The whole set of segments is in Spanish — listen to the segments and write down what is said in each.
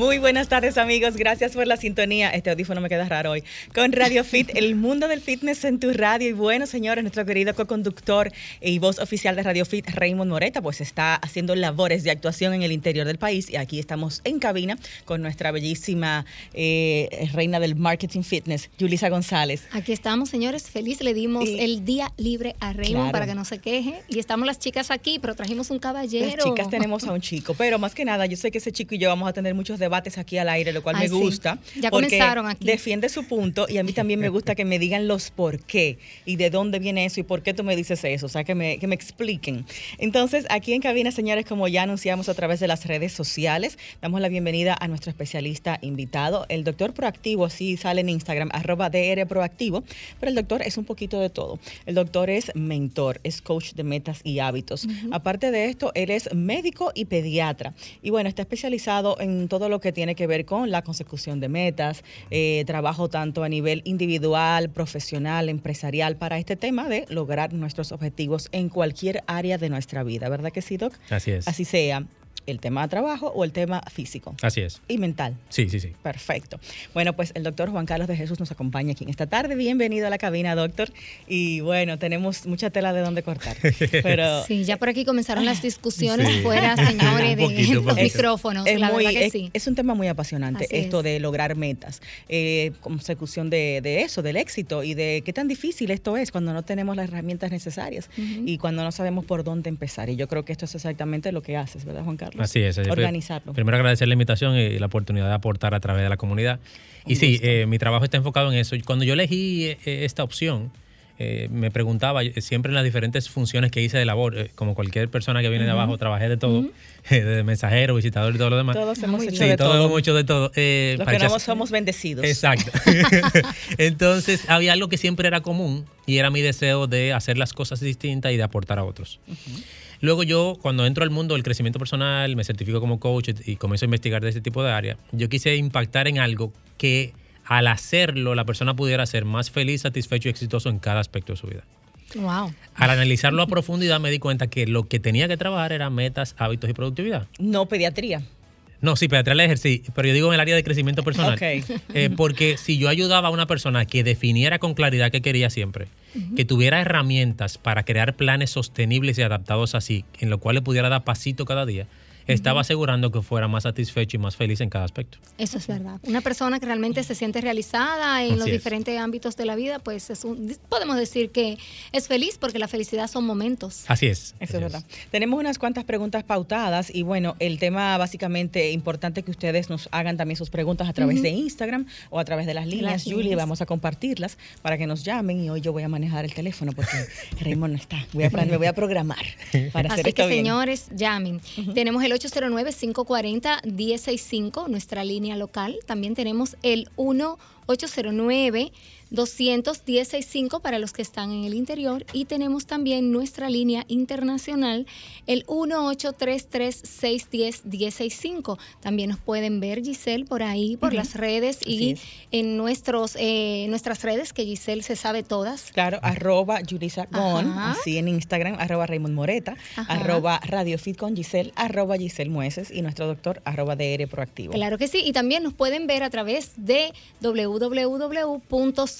Muy buenas tardes amigos, gracias por la sintonía. Este audífono me queda raro hoy. Con Radio Fit, el mundo del fitness en tu radio. Y bueno, señores, nuestro querido co-conductor y voz oficial de Radio Fit, Raymond Moreta, pues está haciendo labores de actuación en el interior del país. Y aquí estamos en cabina con nuestra bellísima eh, reina del marketing fitness, Julisa González. Aquí estamos, señores. Feliz le dimos el día libre a Raymond para que no se queje. Y estamos las chicas aquí, pero trajimos un caballero. Las chicas tenemos a un chico, pero más que nada, yo sé que ese chico y yo vamos a tener muchos debates aquí al aire, lo cual me gusta. Ya comenzaron aquí. Defiende su punto y a mí también me gusta que me digan los por qué y de dónde viene eso y por qué tú me dices eso, o sea, que me, que me expliquen. Entonces, aquí en cabina, señores, como ya anunciamos a través de las redes sociales, damos la bienvenida a nuestro especialista invitado, el doctor proactivo, así sale en Instagram, arroba DR proactivo, pero el doctor es un poquito de todo. El doctor es mentor, es coach de metas y hábitos. Aparte de esto, él es médico y pediatra. Y bueno, está especializado en todo lo que tiene que ver con la consecución de metas, eh, trabajo tanto a nivel individual, profesional, empresarial, para este tema de lograr nuestros objetivos en cualquier área de nuestra vida, ¿verdad que sí, Doc? Así es. Así sea el tema de trabajo o el tema físico. Así es. Y mental. Sí, sí, sí. Perfecto. Bueno, pues el doctor Juan Carlos de Jesús nos acompaña aquí en esta tarde. Bienvenido a la cabina, doctor. Y bueno, tenemos mucha tela de dónde cortar. Pero sí, ya por aquí comenzaron las discusiones fuera, señores, de los micrófonos. Es, la muy, verdad que sí. es, un tema muy apasionante, esto de lograr metas, eh, consecución de, de, eso, del éxito y de qué tan difícil esto es cuando no tenemos las herramientas necesarias y cuando no sabemos por dónde empezar. Y yo creo que esto es exactamente lo que haces, ¿verdad, Juan Carlos? Así es. Organizarlo. Primero agradecer la invitación y la oportunidad de aportar a través de la comunidad. y sí, eh, mi trabajo está enfocado en eso. Cuando yo elegí eh, esta opción, eh, me preguntaba siempre en las diferentes funciones que hice de labor, como cualquier persona que viene de abajo, trabajé de todo, de mensajero, visitador y todo lo demás. Todos hemos hecho de todo. Todos hemos de todo. Los que no somos bendecidos. Exacto. Entonces, había algo que siempre era común y era mi deseo de hacer las cosas distintas y de aportar a otros. Luego yo, cuando entro al mundo del crecimiento personal, me certifico como coach y comienzo a investigar de ese tipo de área, yo quise impactar en algo que al hacerlo la persona pudiera ser más feliz, satisfecho y exitoso en cada aspecto de su vida. Wow. Al analizarlo a profundidad me di cuenta que lo que tenía que trabajar eran metas, hábitos y productividad. No pediatría. No, sí, pediatría el ejercicio, pero yo digo en el área de crecimiento personal. Okay. Eh, porque si yo ayudaba a una persona que definiera con claridad qué quería siempre, que tuviera herramientas para crear planes sostenibles y adaptados así, en lo cual le pudiera dar pasito cada día, estaba asegurando que fuera más satisfecho y más feliz en cada aspecto. Eso es verdad. Una persona que realmente se siente realizada en los diferentes ámbitos de la vida, pues es un, podemos decir que es feliz porque la felicidad son momentos. Así es. Eso es verdad. Tenemos unas cuantas preguntas pautadas y bueno, el tema básicamente importante que ustedes nos hagan también sus preguntas a través de Instagram o a través de las líneas. Julie, vamos a compartirlas para que nos llamen y hoy yo voy a manejar el teléfono porque Raymond no está. Voy a, me voy a programar para hacer Así esto que bien. señores, llamen. Tenemos el 809-540-1065, nuestra línea local. También tenemos el 1-809. 21065 para los que están en el interior y tenemos también nuestra línea internacional el 1833-610-1065. También nos pueden ver Giselle por ahí, por las redes y en nuestros eh, nuestras redes que Giselle se sabe todas. Claro, arroba Yulisa Gon, así en Instagram, arroba Raymond Moreta, Ajá. arroba Radio Fit con Giselle, arroba Giselle Mueces y nuestro doctor arroba DR Proactivo. Claro que sí, y también nos pueden ver a través de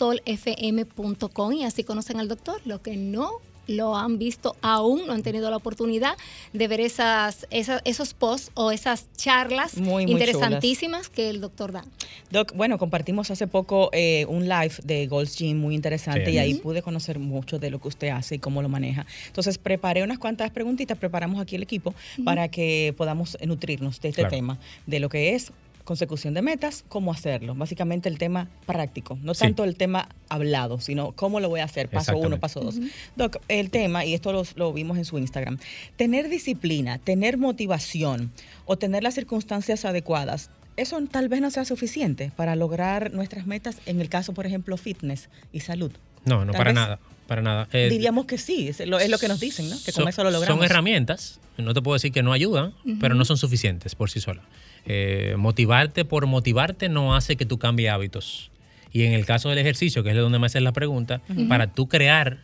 www.solfm.com y así conocen al doctor. Lo que no lo han visto aún, no han tenido la oportunidad de ver esas, esas esos posts o esas charlas Muy, muy interesantísimas que el doctor da. Doc, bueno, compartimos hace poco eh, un live de Gold's Gym muy interesante Sí. y ahí pude conocer mucho de lo que usted hace y cómo lo maneja. Entonces preparé unas cuantas preguntitas, preparamos aquí el equipo para que podamos nutrirnos de este Claro. tema, de lo que es consecución de metas, cómo hacerlo. Básicamente el tema práctico, no Sí. tanto el tema hablado, sino cómo lo voy a hacer, paso uno, paso dos. Doc, el tema, y esto lo, lo vimos en su Instagram, tener disciplina, tener motivación o tener las circunstancias adecuadas, eso tal vez no sea suficiente para lograr nuestras metas, en el caso, por ejemplo, fitness y salud. No, no, Tal para vez nada. Para nada. Eh, Diríamos que sí, es lo, es lo que nos dicen, ¿no? Que con son, eso lo logramos. son herramientas, no te puedo decir que no ayudan, pero no son suficientes por sí solas. Eh, motivarte por motivarte no hace que tú cambies hábitos. Y en el caso del ejercicio, que es de donde me haces la pregunta, para tú crear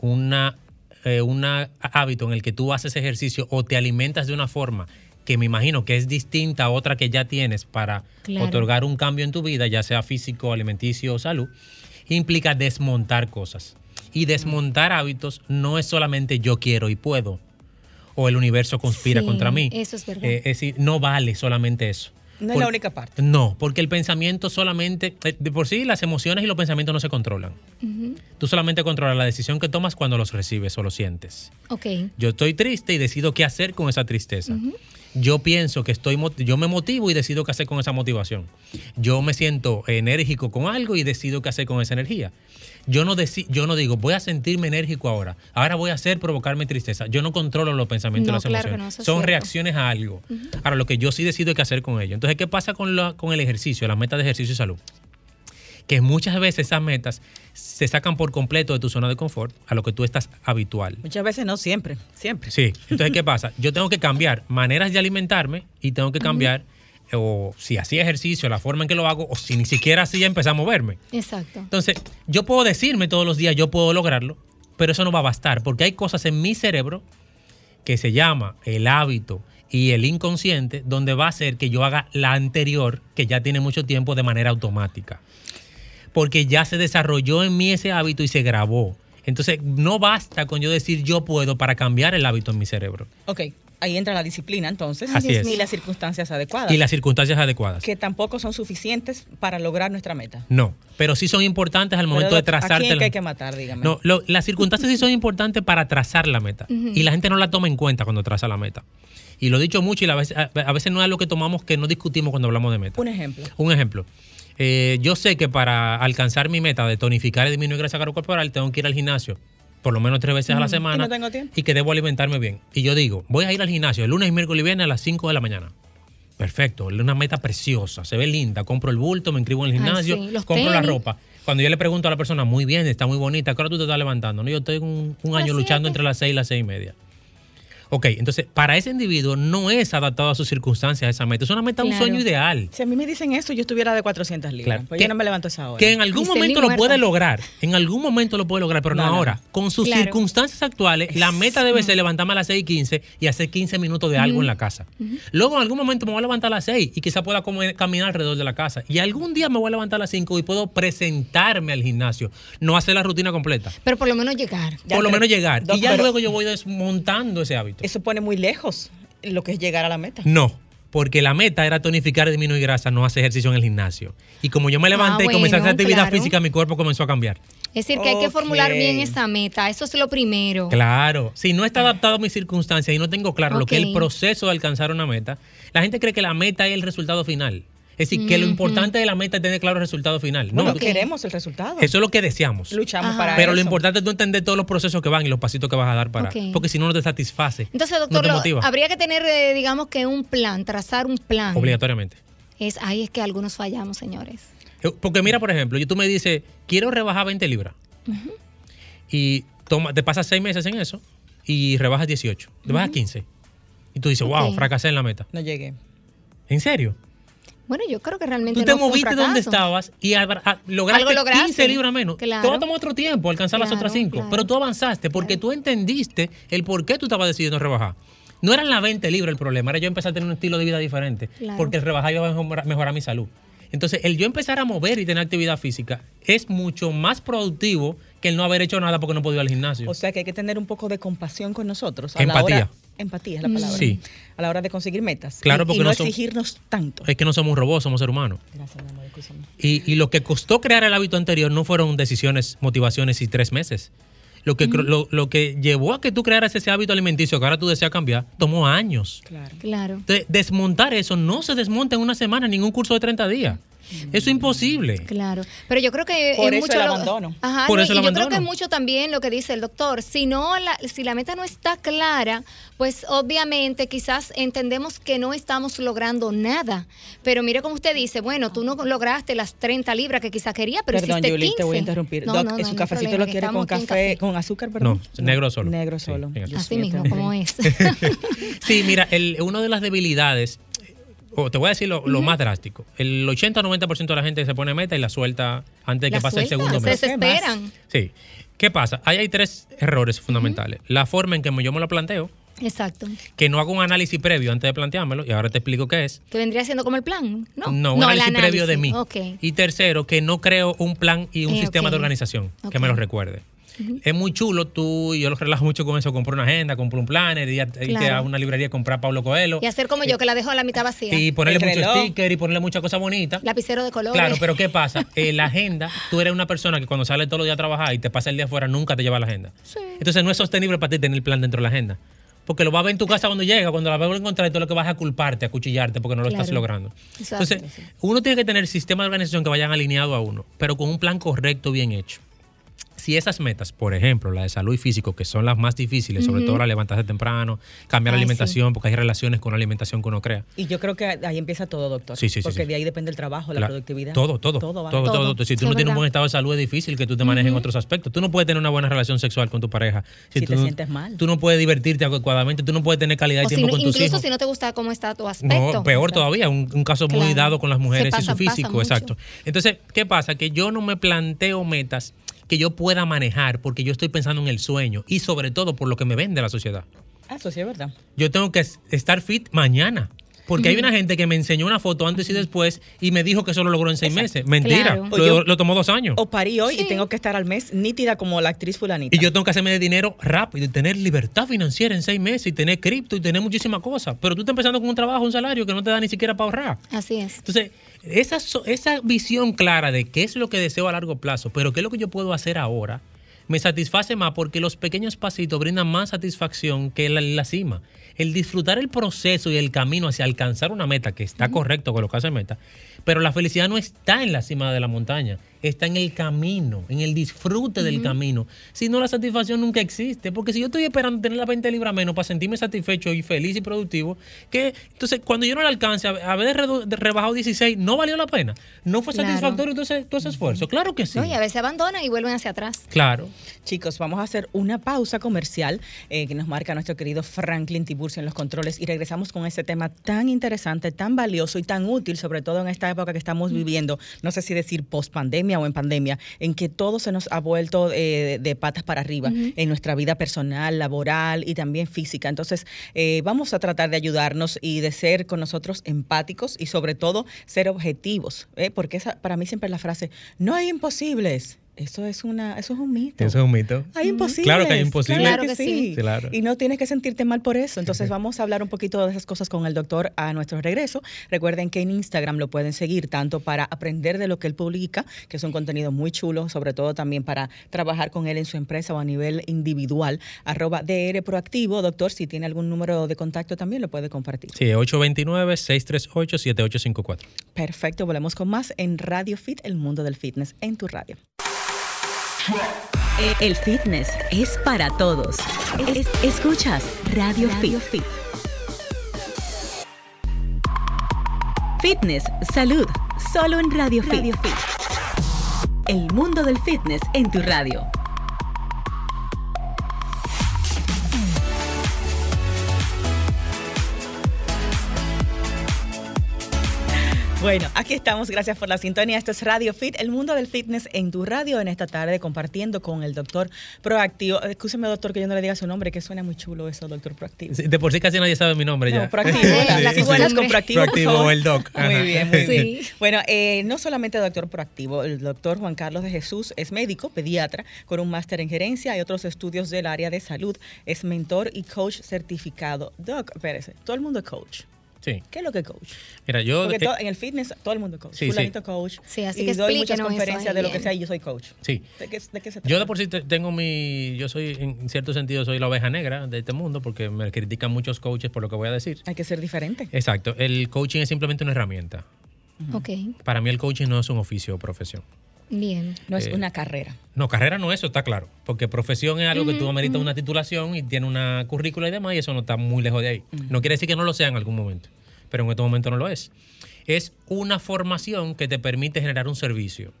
una, eh, una hábito en el que tú haces ejercicio o te alimentas de una forma que me imagino que es distinta a otra que ya tienes para Claro. otorgar un cambio en tu vida, ya sea físico, alimenticio o salud, implica desmontar cosas. Y desmontar hábitos no es solamente yo quiero y puedo, o el universo conspira Sí, contra mí. eso es verdad. Eh, es decir, no vale solamente eso. No es la única parte. No, porque el pensamiento solamente, eh, de por sí las emociones y los pensamientos no se controlan. Ujú. Tú solamente controlas la decisión que tomas cuando los recibes o los sientes. Ok. Yo estoy triste y decido qué hacer con esa tristeza. Yo pienso que estoy, yo me motivo y decido qué hacer con esa motivación. Yo me siento enérgico con algo y decido qué hacer con esa energía. Yo no, deci- yo no digo, voy a sentirme enérgico ahora. Ahora voy a hacer provocarme tristeza. Yo no controlo los pensamientos No, las claro emociones. no, Son cierto. reacciones a algo. Ahora, lo que yo sí decido qué hacer con ello. Entonces, ¿qué pasa con, la- con el ejercicio, las metas de ejercicio y salud? que muchas veces esas metas se sacan por completo de tu zona de confort a lo que tú estás habitual. Muchas veces no, siempre, siempre. Sí, entonces ¿qué pasa? Yo tengo que cambiar maneras de alimentarme y tengo que cambiar, o si hacía ejercicio, la forma en que lo hago, o si ni siquiera así ya empecé a moverme. Exacto. Entonces, yo puedo decirme todos los días, yo puedo lograrlo, pero eso no va a bastar, porque hay cosas en mi cerebro que se llama el hábito y el inconsciente, donde va a hacer que yo haga la anterior, que ya tiene mucho tiempo, de manera automática. Porque ya se desarrolló en mí ese hábito y se grabó. Entonces, no basta con yo decir yo puedo para cambiar el hábito en mi cerebro. Ok, ahí entra la disciplina entonces. Así es. Mío. las circunstancias adecuadas. Y las circunstancias adecuadas. Que tampoco son suficientes para lograr nuestra meta. No, pero sí son importantes al momento Pero, de ¿A quién trazarte. que la- hay que matar, dígame? No, lo- las circunstancias sí son importantes para trazar la meta. Y la gente no la toma en cuenta cuando traza la meta. Y lo he dicho mucho y la vez- a, a veces no es lo que tomamos que no discutimos cuando hablamos de meta. Un ejemplo. Un ejemplo. Eh, yo sé que para alcanzar mi meta de tonificar y disminuir grasa corporal tengo que ir al gimnasio por lo menos tres veces a la semana Y no tengo tiempo. y que debo alimentarme bien. Y yo digo, voy a ir al gimnasio el lunes, miércoles y viernes a las 5 de la mañana. Perfecto, es una meta preciosa, se ve linda. Compro el bulto, me inscribo en el Ay, gimnasio, sí, compro la ropa. Cuando yo le pregunto a la persona, muy bien, está muy bonita, ¿qué hora tú te estás levantando? No, yo estoy un, un año luchando entre las 6 y las 6 y media. Ok, entonces para ese individuo no es adaptado a sus circunstancias esa meta. Es una meta, un Claro. sueño ideal. Si a mí me dicen eso, yo estuviera de 400 libras. Claro. Pues Que- yo no me levanto esa hora. Que en algún momento lo muerta. puede lograr. En algún momento lo puede lograr, pero no, No, no. ahora. Con sus Claro. circunstancias actuales, la meta debe ser levantarme a las 6 y 15 y hacer 15 minutos de algo en la casa. Luego, en algún momento me voy a levantar a las 6 y quizá pueda comer- caminar alrededor de la casa. Y algún día me voy a levantar a las 5 y puedo presentarme al gimnasio. No hacer la rutina completa. Pero por lo menos llegar. Ya, por lo menos llegar. Y ya pero- luego yo voy desmontando ese hábito. Eso pone muy lejos lo que es llegar a la meta. No. Porque la meta era tonificar y disminuir grasa, no hacer ejercicio en el gimnasio. Y como yo me levanté y comencé a hacer Ah, actividad claro. física, mi cuerpo comenzó a cambiar. Es decir, que hay que formular bien esa meta. Eso es lo primero. Claro, si no está adaptado a mis circunstancias y no tengo claro lo que es el proceso de alcanzar una meta, la gente cree que la meta es el resultado final. Es decir, que lo importante de la meta es tener claro el resultado final. No, Bueno, queremos el resultado. eso es lo que deseamos. Luchamos Ajá. para Pero lo importante es tú entender todos los procesos que van y los pasitos que vas a dar para. Porque si no, no te satisface. Entonces, no doctor, te lo- motiva. habría que tener, eh, digamos que un plan, trazar un plan. Obligatoriamente. Es ahí es que algunos fallamos, señores. Eh, Porque mira, por ejemplo, yo tú me dices, quiero rebajar 20 libras. Y toma, te pasas 6 meses en eso y rebajas 18. Te bajas 15. Y tú dices, wow, fracasé en la meta. No llegué. ¿En serio? Bueno, yo creo que realmente Tú te no moviste donde estabas y abra- a- lograste, Algo lograste. 15 libras menos. Claro. Te va a tomar otro tiempo alcanzar las otras 5. claro. Pero tú avanzaste porque tú entendiste el por qué tú estabas decidiendo rebajar. No eran las 20 libras el problema, era yo empezar a tener un estilo de vida diferente. Claro. Porque el rebajar iba a mejorar, mejorar mi salud. Entonces, el yo empezar a mover y tener actividad física es mucho más productivo que el no haber hecho nada porque no podía ir al gimnasio. O sea que hay que tener un poco de compasión con nosotros. a la Empatía. hora- empatía es la palabra. Sí. A la hora de conseguir metas. Claro, Y- porque y no, no son- exigirnos tanto. es que no somos un robot, somos seres humanos. Gracias, mi amor, escúchame. Y, y lo que costó crear el hábito anterior no fueron decisiones, motivaciones y tres meses. Lo que, cro- lo, lo que llevó a que tú crearas ese hábito alimenticio que ahora tú deseas cambiar, tomó años. Claro. Claro. Entonces, desmontar eso no se desmonta en una semana, en ningún curso de 30 días. Eso es imposible. Claro, pero yo creo que Por es eso mucho el lo- abandono. Ajá, Por eso el y yo creo que es mucho también lo que dice el doctor. Si no, la, si la meta no está clara, pues obviamente quizás entendemos que no estamos logrando nada. Pero mire como usted dice, bueno, tú no lograste las 30 libras que quizás quería, pero Perdón, hiciste Julie, 15. te voy a interrumpir. No, Doc, no, no, ¿su cafecito problema, lo quiere con café, con azúcar, perdón? No, negro solo. Negro Sí, solo. Así mismo, como es. Sí, mira, el, una de las debilidades, o te voy a decir lo, lo más drástico, el 80-90% de la gente se pone meta y la suelta antes de que pase el segundo se mes. desesperan. Sí. ¿Qué pasa? Ahí hay tres errores fundamentales. La forma en que yo me lo planteo, Exacto. Que no hago un análisis previo antes de planteármelo y ahora te explico qué es. Que vendría siendo como el plan, ¿no? No, un análisis, previo de mí. Ok. Y tercero, que no creo un plan y un Eh, sistema de organización que me lo recuerde. Es muy chulo, tú, y yo lo relajo mucho con eso, comprar una agenda, comprar un planner, y, a- irte a una librería a comprar Pablo Coelho. Y hacer como yo, que la dejo a la mitad vacía. Y ponerle El mucho reloj. sticker y ponerle muchas cosas bonitas. Lapicero de colores. Claro, pero ¿qué pasa? Eh, la agenda, tú eres una persona que cuando sale todos los días a trabajar y te pasa el día afuera, nunca te lleva la agenda. Sí. Entonces no es sostenible para ti tener el plan dentro de la agenda. Porque lo vas a ver en tu casa cuando llega, cuando la vas a encontrar y todo lo que vas a culparte, a cuchillarte porque no lo Claro. estás logrando. Eso Entonces, sí. uno tiene que tener sistemas de organización que vayan alineados a uno, pero con un plan correcto, bien hecho. Si esas metas, por ejemplo, la de salud y físico, que son las más difíciles, sobre todo la levantarse temprano, cambiar la sí. alimentación, porque hay relaciones con la alimentación que uno crea. Y yo creo que ahí empieza todo, doctor. Sí, sí, sí, Porque sí. de ahí depende el trabajo, la productividad. Todo, todo. Todo Todo, todo, Todo. Si tú no es tienes un buen estado de salud, es difícil que tú te manejes en otros aspectos. Tú no puedes tener una buena relación sexual con tu pareja. Si tú te no- sientes mal. Tú no puedes divertirte adecuadamente. Tú no puedes tener calidad de si tiempo no- con tus incluso hijos. si no te gusta cómo está tu aspecto. No, peor todavía, un, un caso muy dado con las mujeres y su físico, exacto. Entonces, ¿qué pasa? Que yo no me planteo metas que yo pueda manejar porque yo estoy pensando en el sueño y sobre todo por lo que me vende la sociedad. Ah, eso sí es verdad. Yo tengo que es- estar fit mañana. Porque hay una gente que me enseñó una foto antes y después y me dijo que eso lo logró en seis meses. Mentira, Claro. Lo, yo- lo tomó dos años. O parí hoy Sí. y tengo que estar al mes nítida como la actriz fulanita. Y yo tengo que hacerme de dinero rápido y tener libertad financiera en seis meses y tener cripto y tener muchísimas cosas. Pero tú estás empezando con un trabajo, un salario que no te da ni siquiera para ahorrar. Así es. Entonces, esa, esa visión clara de qué es lo que deseo a largo plazo, pero qué es lo que yo puedo hacer ahora, me satisface más porque los pequeños pasitos brindan más satisfacción que la, la cima. El disfrutar el proceso y el camino hacia alcanzar una meta, que está correcto colocarse meta, pero la felicidad no está en la cima de la montaña, está en el camino, en el disfrute del camino. Si no, la satisfacción nunca existe, porque si yo estoy esperando tener la 20 libras menos para sentirme satisfecho y feliz y productivo, que entonces cuando yo no la alcance, a- haber rebajado 16, no valió la pena. No fue Claro. satisfactorio entonces todo ese esfuerzo. Claro que sí. ¿no? Y a veces abandonan y vuelven hacia atrás. Claro. Chicos, vamos a hacer una pausa comercial eh, que nos marca nuestro querido Franklin Tiburcio en los controles y regresamos con ese tema tan interesante, tan valioso y tan útil, sobre todo en esta época que estamos viviendo, no sé si decir post pandemia o en pandemia, en que todo se nos ha vuelto eh, de patas para arriba en nuestra vida personal, laboral y también física. Entonces, eh, vamos a tratar de ayudarnos y de ser con nosotros empáticos y sobre todo ser objetivos, ¿eh? porque esa, para mí siempre es la frase, no hay imposibles. Eso es una, eso es un mito. Eso es un mito. Hay imposibles. Claro que hay imposibles. Claro, que, sí. Claro. Y no tienes que sentirte mal por eso. Entonces vamos a hablar un poquito de esas cosas con el doctor a nuestro regreso. Recuerden que en Instagram lo pueden seguir tanto para aprender de lo que él publica, que es un contenido muy chulo, sobre todo también para trabajar con él en su empresa o a nivel individual. Arroba DR Proactivo. Doctor, si tiene algún número de contacto también lo puede compartir. Sí, 829-638-7854. Perfecto. Volvemos con más en Radio Fit, el mundo del fitness, en tu radio. El fitness es para todos. Es- escuchas Radio, Fit. Fitness, salud, solo en Radio, Fit. El mundo del fitness en tu radio. Bueno, aquí estamos. Gracias por la sintonía. Esto es Radio Fit, el mundo del fitness en tu radio en esta tarde, compartiendo con el doctor Proactivo. Escúcheme, doctor, que yo no le diga su nombre, que suena muy chulo eso, doctor Proactivo. Sí, De por sí casi nadie sabe mi nombre ya. No, proactivo. Sí, Las sí, igualas sí. con proactivo. Proactivo o el doc. Muy Ajá. bien, muy bien. Sí. Bueno, eh, no solamente doctor proactivo, el doctor Juan Carlos de Jesús es médico, pediatra, con un máster en gerencia y otros estudios del área de salud. Es mentor y coach certificado. Doc, espérese, todo el mundo es coach. Sí. ¿Qué es lo que es coach? Mira, yo. Porque eh, todo- en el fitness todo el mundo es coach. Sí, sí. Coach. Sí, así y que doy muchas conferencias de lo que sea y yo soy coach. sí. ¿De qué, de qué se trata? Yo de por sí te- tengo mi. Yo soy, en cierto sentido, soy la oveja negra de este mundo porque me critican muchos coaches por lo que voy a decir. Hay que ser diferente. Exacto. El coaching es simplemente una herramienta. Ok, Para mí, el coaching no es un oficio o profesión. Bien. No es Eh, una carrera. No, carrera no es eso, está claro. Porque profesión es algo que tú ameritas una titulación y tiene una currícula y demás, y eso no está muy lejos de ahí. No quiere decir que no lo sea en algún momento, pero en este momento no lo es. Es una formación que te permite generar un servicio.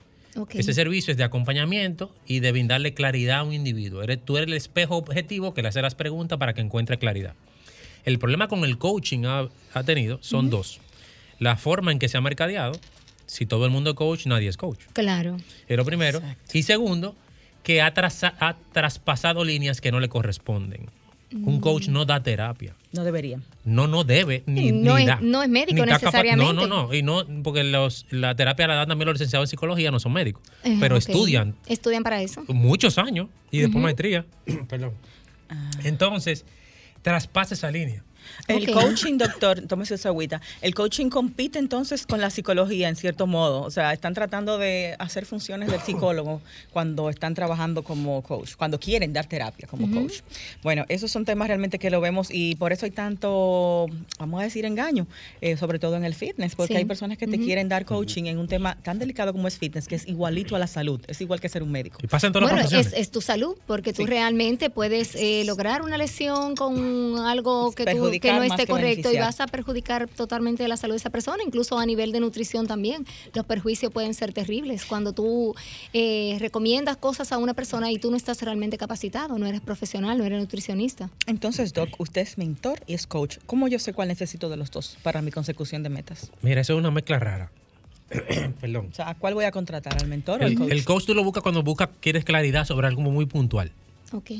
Ese servicio es de acompañamiento y de brindarle claridad a un individuo. Eres, tú eres el espejo objetivo que le hace las preguntas para que encuentre claridad. El problema con el coaching ha, ha tenido son dos. La forma en que se ha mercadeado. Si todo el mundo es coach, nadie es coach. Claro. Es lo primero. Y segundo, que ha, traza- ha traspasado líneas que no le corresponden. Un coach no da terapia. No debería. No, no debe, ni, No ni es- da. no es médico necesariamente. no, no, no. Y no, porque los, la terapia la dan también los licenciados en psicología, no son médicos. Eh, pero estudian Estudian para eso. muchos años y después maestría. Perdón. Entonces, traspasa esa línea. El coaching, doctor, tómese esa agüita. El coaching compite entonces con la psicología en cierto modo. O sea, están tratando de hacer funciones del psicólogo cuando están trabajando como coach, cuando quieren dar terapia como coach. Bueno, esos son temas realmente que lo vemos y por eso hay tanto, vamos a decir, engaño, eh, sobre todo en el fitness, porque Sí. hay personas que te quieren dar coaching en un tema tan delicado como es fitness, que es igualito a la salud, es igual que ser un médico. Y pasa en todas Bueno, las es, tu salud, porque tú Sí. realmente puedes eh, lograr una lesión con algo que, tú- que no esté correcto y vas a perjudicar totalmente la salud de esa persona, incluso a nivel de nutrición también. Los perjuicios pueden ser terribles cuando tú eh, recomiendas cosas a una persona y tú no estás realmente capacitado, no eres profesional, no eres nutricionista. Entonces, Doc, usted es mentor y es coach. ¿Cómo yo sé cuál necesito de los dos para mi consecución de metas? Mira, eso es una mezcla rara. Perdón. O sea, ¿a cuál voy a contratar? ¿Al mentor o al El, coach? el coach tú lo buscas cuando buscas, quieres claridad sobre algo muy puntual. Ok.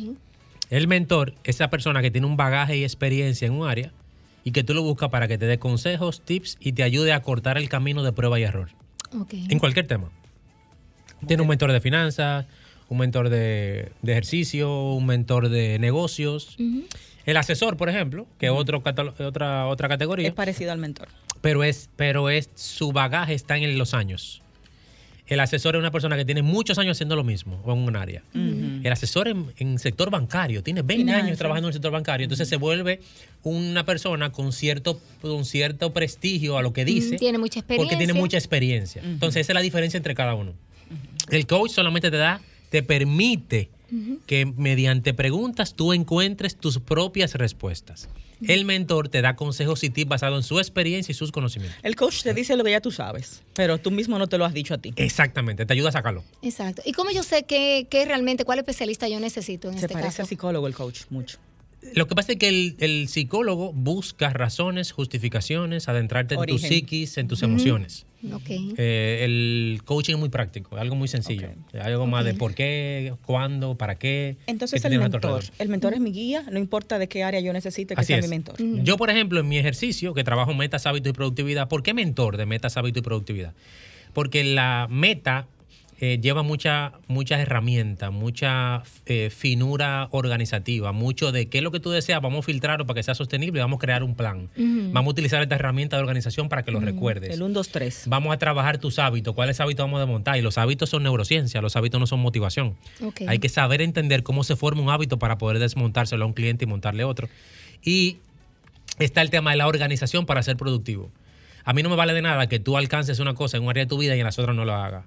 El mentor es esa persona que tiene un bagaje y experiencia en un área y que tú lo buscas para que te dé consejos, tips y te ayude a cortar el camino de prueba y error. Ok. En cualquier tema. Tiene un mentor de finanzas, un mentor de, de ejercicio, un mentor de negocios. El asesor, por ejemplo, que es otra, otra categoría. Es parecido al mentor. pero es, pero es su bagaje está en los años. El asesor es una persona que tiene muchos años haciendo lo mismo en un área. El asesor en, en sector bancario tiene 20 Finanzas. años trabajando en el sector bancario, entonces se vuelve una persona con cierto, con cierto prestigio a lo que dice. Mm, tiene mucha experiencia. Porque tiene mucha experiencia. Entonces esa es la diferencia entre cada uno. El coach solamente te da, te permite que mediante preguntas tú encuentres tus propias respuestas. El mentor te da consejos y tips basados en su experiencia y sus conocimientos. El coach te dice lo que ya tú sabes, pero tú mismo no te lo has dicho a ti. Exactamente, te ayuda a sacarlo. Exacto. ¿Y cómo yo sé qué, qué realmente, cuál especialista yo necesito en Se este parece caso? a psicólogo el coach, mucho. Lo que pasa es que el, el psicólogo busca razones, justificaciones, adentrarte en tu psiquis, en tus emociones. Ok. Eh, el coaching es muy práctico, algo muy sencillo. Algo más de por qué, cuándo, para qué. Entonces el mentor. El mentor es mi guía, no importa de qué área yo necesite que Así sea es. mi mentor. Yo, por ejemplo, en mi ejercicio, que trabajo metas, hábitos y productividad, ¿por qué mentor de metas, hábitos y productividad? Porque la meta eh, lleva mucha, muchas herramientas, mucha eh, finura organizativa, mucho de qué es lo que tú deseas, vamos a filtrarlo para que sea sostenible y vamos a crear un plan. Vamos a utilizar esta herramienta de organización para que lo recuerdes. El 1, 2, 3. Vamos a trabajar tus hábitos, cuáles hábitos vamos a desmontar. Y los hábitos son neurociencia, los hábitos no son motivación. Hay que saber entender cómo se forma un hábito para poder desmontárselo a un cliente y montarle otro. Y está el tema de la organización para ser productivo. A mí no me vale de nada que tú alcances una cosa en un área de tu vida y en las otras no lo hagas.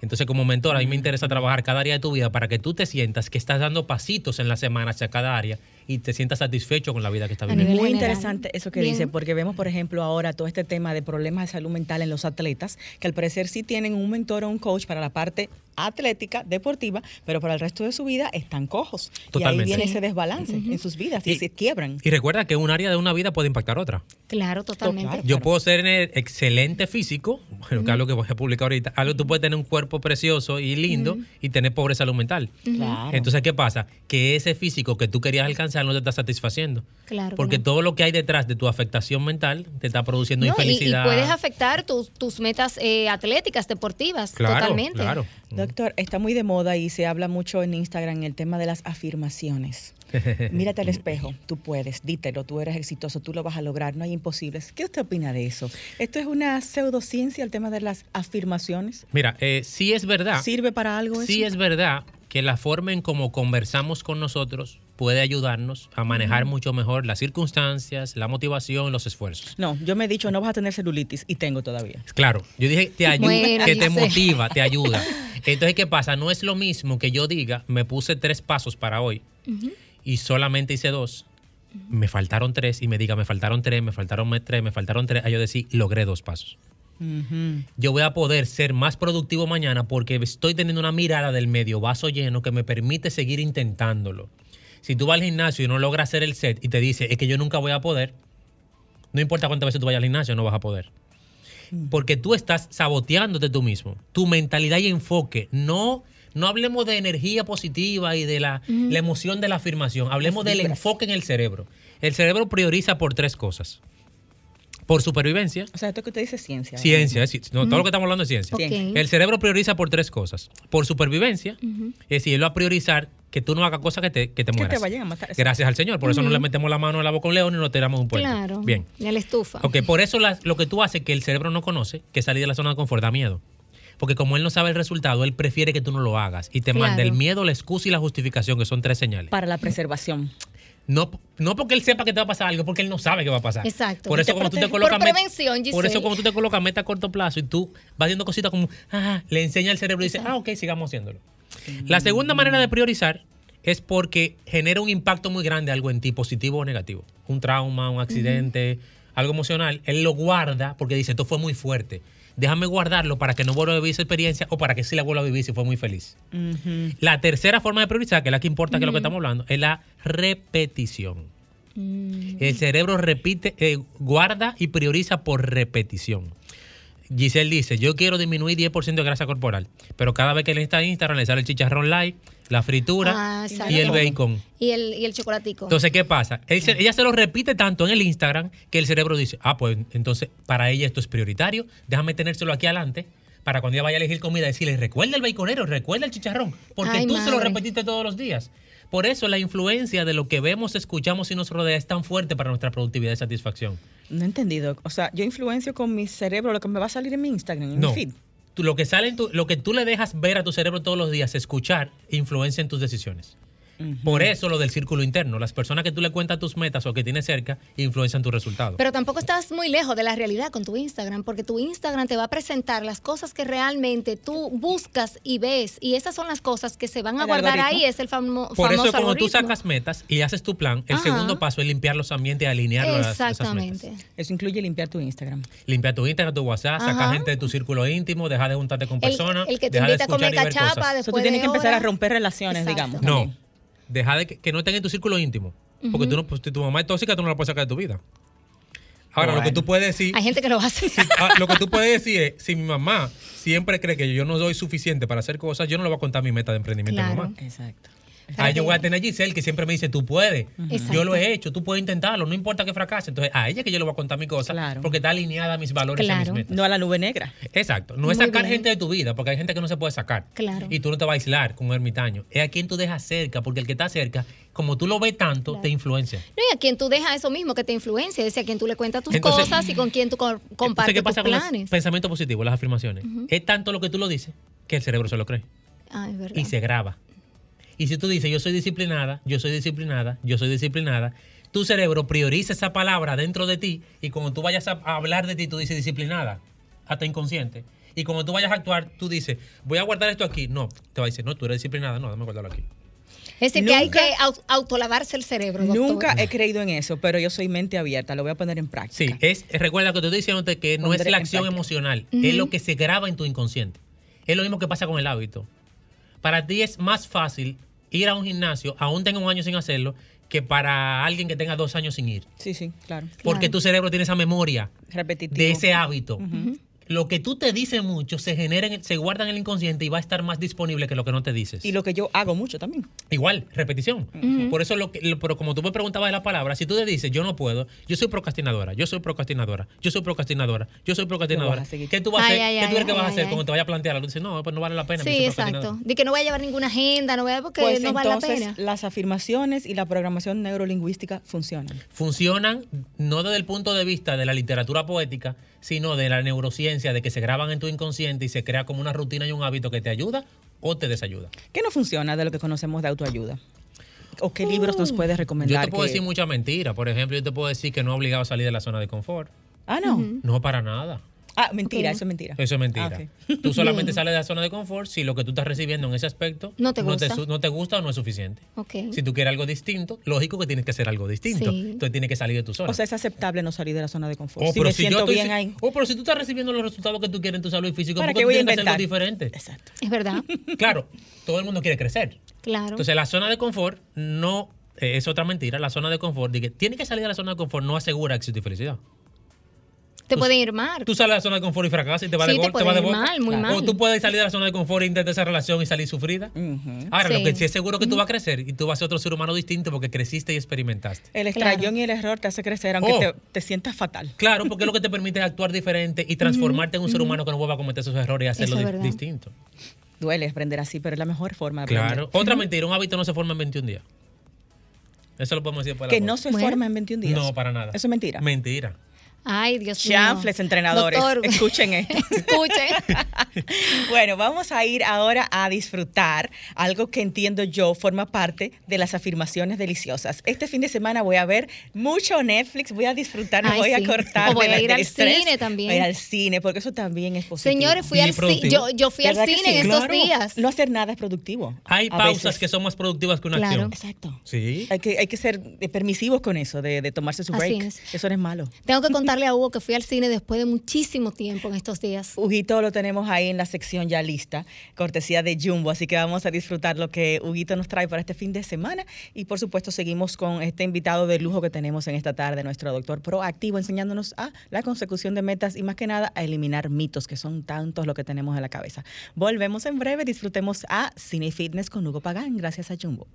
Entonces, como mentor, a mí me interesa trabajar cada área de tu vida para que tú te sientas que estás dando pasitos en la semana hacia cada área y te sientas satisfecho con la vida que estás viviendo. nivel Muy general. interesante eso que Bien. dice, porque vemos, por ejemplo, ahora todo este tema de problemas de salud mental en los atletas, que al parecer sí tienen un mentor o un coach para la parte atlética, deportiva, pero para el resto de su vida están cojos. Y Totalmente. ahí viene ese desbalance en sus vidas y, Y- se quiebran. Y recuerda que un área de una vida puede impactar otra. Claro, totalmente. Claro. Yo puedo ser excelente físico, bueno, que es algo que voy a publicar ahorita. Algo tú puedes tener un cuerpo precioso y lindo y tener pobre salud mental. Claro. Entonces, ¿qué pasa? Que ese físico que tú querías alcanzar no te está satisfaciendo. Claro. Porque claro. todo lo que hay detrás de tu afectación mental te está produciendo No, y, y infelicidad. puedes afectar tus, tus metas eh, atléticas, deportivas, Claro, totalmente. claro. Doctor, está muy de moda y se habla mucho en Instagram el tema de las afirmaciones. Mírate al espejo, tú puedes, dítelo, tú eres exitoso, tú lo vas a lograr, no hay imposibles. ¿Qué usted opina de eso? ¿Esto es una pseudociencia el tema de las afirmaciones? Mira, eh, sí es verdad. ¿Sirve para algo eso? Sí es verdad que la forma en cómo conversamos con nosotros puede ayudarnos a manejar mucho mejor las circunstancias, la motivación, los esfuerzos. No, yo me he dicho, no vas a tener celulitis y tengo todavía. Claro, yo dije, te ayuda, Bueno, que te motiva, te ayuda. Entonces, ¿qué pasa? No es lo mismo que yo diga, me puse tres pasos para hoy y solamente hice dos. Me faltaron tres y me diga, me faltaron tres, me faltaron tres, me faltaron tres. A yo decir, logré dos pasos. Yo voy a poder ser más productivo mañana porque estoy teniendo una mirada del medio vaso lleno que me permite seguir intentándolo. Si tú vas al gimnasio y no logras hacer el set y te dice, es que yo nunca voy a poder, no importa cuántas veces tú vayas al gimnasio, no vas a poder. Porque tú estás saboteándote tú mismo. Tu mentalidad y enfoque no no hablemos de energía positiva y de la, la emoción de la afirmación, hablemos del enfoque en el cerebro. El cerebro prioriza por tres cosas. Por supervivencia, O sea, esto que usted dice es ciencia. ¿verdad? ciencia, es decir, no, todo lo que estamos hablando es ciencia. El cerebro prioriza por tres cosas. Por supervivencia, es decir, él va a priorizar que tú no hagas cosas que te, que te Que mueras. te vayan a matar. Gracias al Señor. Por eso no le metemos la mano en la boca a un león y no tiramos un puente. Claro. Bien. Ya la estufa. Ok, por eso la- lo que tú haces que el cerebro no conoce, que salir de la zona de confort, da miedo. Porque como él no sabe el resultado, él prefiere que tú no lo hagas. Y te Claro. manda el miedo, la excusa y la justificación, que son tres señales. Para la preservación. No, no porque él sepa que te va a pasar algo, porque él no sabe qué va a pasar. Exacto. Por eso cuando tú te colocas Por prevención, eso cuando tú te colocas meta a corto plazo y tú vas haciendo cositas como, ah, le enseña al cerebro y dice, ah, ok, sigamos haciéndolo. La segunda manera de priorizar es porque genera un impacto muy grande algo en ti, positivo o negativo. Un trauma, un accidente, algo emocional. Él lo guarda porque dice, esto fue muy fuerte. Déjame guardarlo para que no vuelva a vivir esa experiencia o para que sí la vuelva a vivir si fue muy feliz. La tercera forma de priorizar, que es la que importa, que es lo que estamos hablando, es la repetición. El cerebro repite, eh, guarda y prioriza por repetición. Giselle dice, yo quiero disminuir 10% de grasa corporal, pero cada vez que le está en Instagram le sale el chicharrón light, la fritura Ah, y el bacon. Y el, y el chocolatico. Entonces, ¿qué pasa? Él se- ella se lo repite tanto en el Instagram que el cerebro dice, ah, pues entonces para ella esto es prioritario, déjame tenérselo aquí adelante para cuando ella vaya a elegir comida decirle, recuerda el baconero, recuerda el chicharrón, porque Ay, tú se lo repetiste todos los días. Por eso la influencia de lo que vemos, escuchamos y nos rodea es tan fuerte para nuestra productividad y satisfacción. No he entendido. O sea, yo influencio con mi cerebro lo que me va a salir en mi Instagram, en No. mi feed. Tú- lo que sale en tu- lo que tú le dejas ver a tu cerebro todos los días, escuchar, influencia en tus decisiones. Por eso lo del círculo interno. Las personas que tú le cuentas tus metas o que tienes cerca influencian tus resultados. Pero tampoco estás muy lejos de la realidad con tu Instagram, porque tu Instagram te va a presentar las cosas que realmente tú buscas y ves. Y esas son las cosas que se van a El guardar algoritmo. ahí. Es el famo- Por famoso eso cuando tú algoritmo. sacas metas y haces tu plan, el Ajá. segundo paso es limpiar los ambientes y alinearlo a las- esas Exactamente. metas. Eso incluye limpiar tu Instagram. Limpiar tu Instagram, tu WhatsApp, sacar gente de tu círculo íntimo, dejar de juntarte con El, personas, el que te dejar de invita a comer cachapa después Eso tú tienes de que empezar a romper relaciones, Exacto. digamos. No, también. Deja de que, que no estén en tu círculo íntimo. Porque tú no, pues, si tu mamá es tóxica, tú no la puedes sacar de tu vida. Ahora, lo que tú puedes decir... Hay gente que lo hace. Ah, lo que tú puedes decir es, si mi mamá siempre cree que yo no doy suficiente para hacer cosas, yo no le voy a contar mi meta de emprendimiento a mi mamá. Exacto. Ah, yo voy a tener a Giselle que siempre me dice, tú puedes. Yo lo he hecho, tú puedes intentarlo, no importa que fracase. Entonces, a ella que yo le voy a contar mi cosa Claro. porque está alineada a mis valores y a mis Claro. metas. No a la nube negra. Exacto. No es sacar bien. gente de tu vida, porque hay gente que no se puede sacar. Claro. Y tú no te vas a aislar con un ermitaño. Es a quien tú dejas cerca, porque el que está cerca, como tú lo ves tanto, Claro. te influencia. No, y a quien tú dejas eso mismo que te influencia, es a quien tú le cuentas tus Entonces- cosas y con quien tú compartes ¿qué pasa tus con planes. los pensamientos positivos, las afirmaciones? Es tanto lo que tú lo dices que el cerebro se lo cree. Ah, es verdad. y se graba. Y si tú dices, yo soy disciplinada, yo soy disciplinada, yo soy disciplinada, tu cerebro prioriza esa palabra dentro de ti y cuando tú vayas a hablar de ti, tú dices disciplinada, hasta inconsciente. Y cuando tú vayas a actuar, tú dices, voy a guardar esto aquí. No, te va a decir, no, tú eres disciplinada, no, déjame guardarlo aquí. Es decir, que hay Nunca- que au- autolavarse el cerebro. doctor. Nunca he creído en eso, pero yo soy mente abierta. Lo voy a poner en Sí, práctica. es, recuerda que te estoy diciéndote que no es la acción práctica. emocional, es lo que se graba en tu inconsciente. Es lo mismo que pasa con el hábito. Para ti es más fácil ir a un gimnasio, aún tenga un año sin hacerlo, que para alguien que tenga dos años sin ir. Sí, sí, claro. Porque Claro. tu cerebro tiene esa memoria Repetitivo. de ese hábito. Lo que tú te dices mucho se genera, en el- se guarda en el inconsciente y va a estar más disponible que lo que no te dices. Y lo que yo hago mucho también. Igual, repetición. Por eso, lo que, lo- pero como tú me preguntabas de la palabra, si tú te dices, yo no puedo, yo soy procrastinadora, yo soy procrastinadora, yo soy procrastinadora, yo soy procrastinadora. ¿qué tú vas a hacer? ay, ¿Qué tú ay, crees que vas a hacer cuando te vaya a plantear algo? Tú dices, no, pues no vale la pena. Sí, exacto. De que no voy a llevar ninguna agenda, no voy a porque Pues no vale la pena. las afirmaciones y la programación neurolingüística funcionan. Funcionan no desde el punto de vista de la literatura poética, sino de la neurociencia, de que se graban en tu inconsciente y se crea como una rutina y un hábito que te ayuda o te desayuda. ¿Qué no funciona de lo que conocemos de autoayuda? ¿O qué libros nos puedes Yo recomendar? te puedo que- decir mucha mentira. Por ejemplo, yo te puedo decir que no es obligado a salir de la zona de confort. Ah, no. No para nada. Ah, mentira, eso es mentira. Eso es mentira. Ah. Tú solamente Bien. sales de la zona de confort si lo que tú estás recibiendo en ese aspecto No te gusta. su- no te gusta o no es suficiente. Ok. Si tú quieres algo distinto, lógico que tienes que hacer algo distinto. Sí. Entonces tienes que salir de tu zona. O sea, es aceptable no salir de la zona de confort. Oh, si pero me si yo siento estoy- bien si- ahí. oh, pero si tú estás recibiendo los resultados que tú quieres en tu salud física, ¿Para ¿por qué voy a tienes que hacer inventar? algo diferente? Exacto. Es verdad. Claro, todo el mundo quiere crecer. Claro. Entonces, la zona de confort no eh, es otra mentira. La zona de confort, de que tiene que salir de la zona de confort, no asegura éxito y felicidad. Te Tú- pueden ir mal. Tú sales de la zona de confort y fracasas y te va Sí, de te gol, te, puede va de ir boca. mal, muy Claro. mal. O tú puedes salir de la zona de confort e intentar esa relación y salir sufrida. Ahora, lo que sí es seguro que tú vas a crecer y tú vas a ser otro ser humano distinto porque creciste y experimentaste. El Claro. estrellón y el error te hace crecer, aunque Oh. te, te sientas fatal. Claro, porque es lo que te permite actuar diferente y transformarte en un ser humano que no vuelva a cometer esos errores y hacerlo es di- distinto. Duele aprender así, pero es la mejor forma de aprender. Claro. Otra mentira, un hábito no se forma en 21 días. Eso lo podemos decir de Que la no se Bueno. forma en 21 días. No, para nada. Eso es mentira. Mentira. Ay, Dios mío. Chanfles, entrenadores. Doctor, Escuchen esto. Escuchen. bueno, vamos a ir ahora a disfrutar algo que entiendo yo forma parte de las afirmaciones deliciosas. Este fin de semana voy a ver mucho Netflix, voy a disfrutar, Ay, voy a cortar. O voy de a ir al estrés. cine también. Voy a ir al cine, porque eso también es positivo. Señores, fui al cine. Yo, yo fui al ¿Verdad que cine sí? en estos Claro. días. No hacer nada es productivo. Hay pausas veces. que son más productivas que una Claro. acción. Exacto. Sí. Hay que, hay que ser permisivos con eso, de, de tomarse su Así break. es. Eso no es malo. Tengo que a Hugo que fui al cine después de muchísimo tiempo en estos días. Huguito lo tenemos ahí en la sección ya lista, cortesía de Jumbo, así que vamos a disfrutar lo que Huguito nos trae para este fin de semana y por supuesto seguimos con este invitado de lujo que tenemos en esta tarde, nuestro doctor proactivo, enseñándonos a la consecución de metas y más que nada a eliminar mitos, que son tantos lo que tenemos en la cabeza. Volvemos en breve, disfrutemos a Cine Fitness con Hugo Pagán, gracias a Jumbo.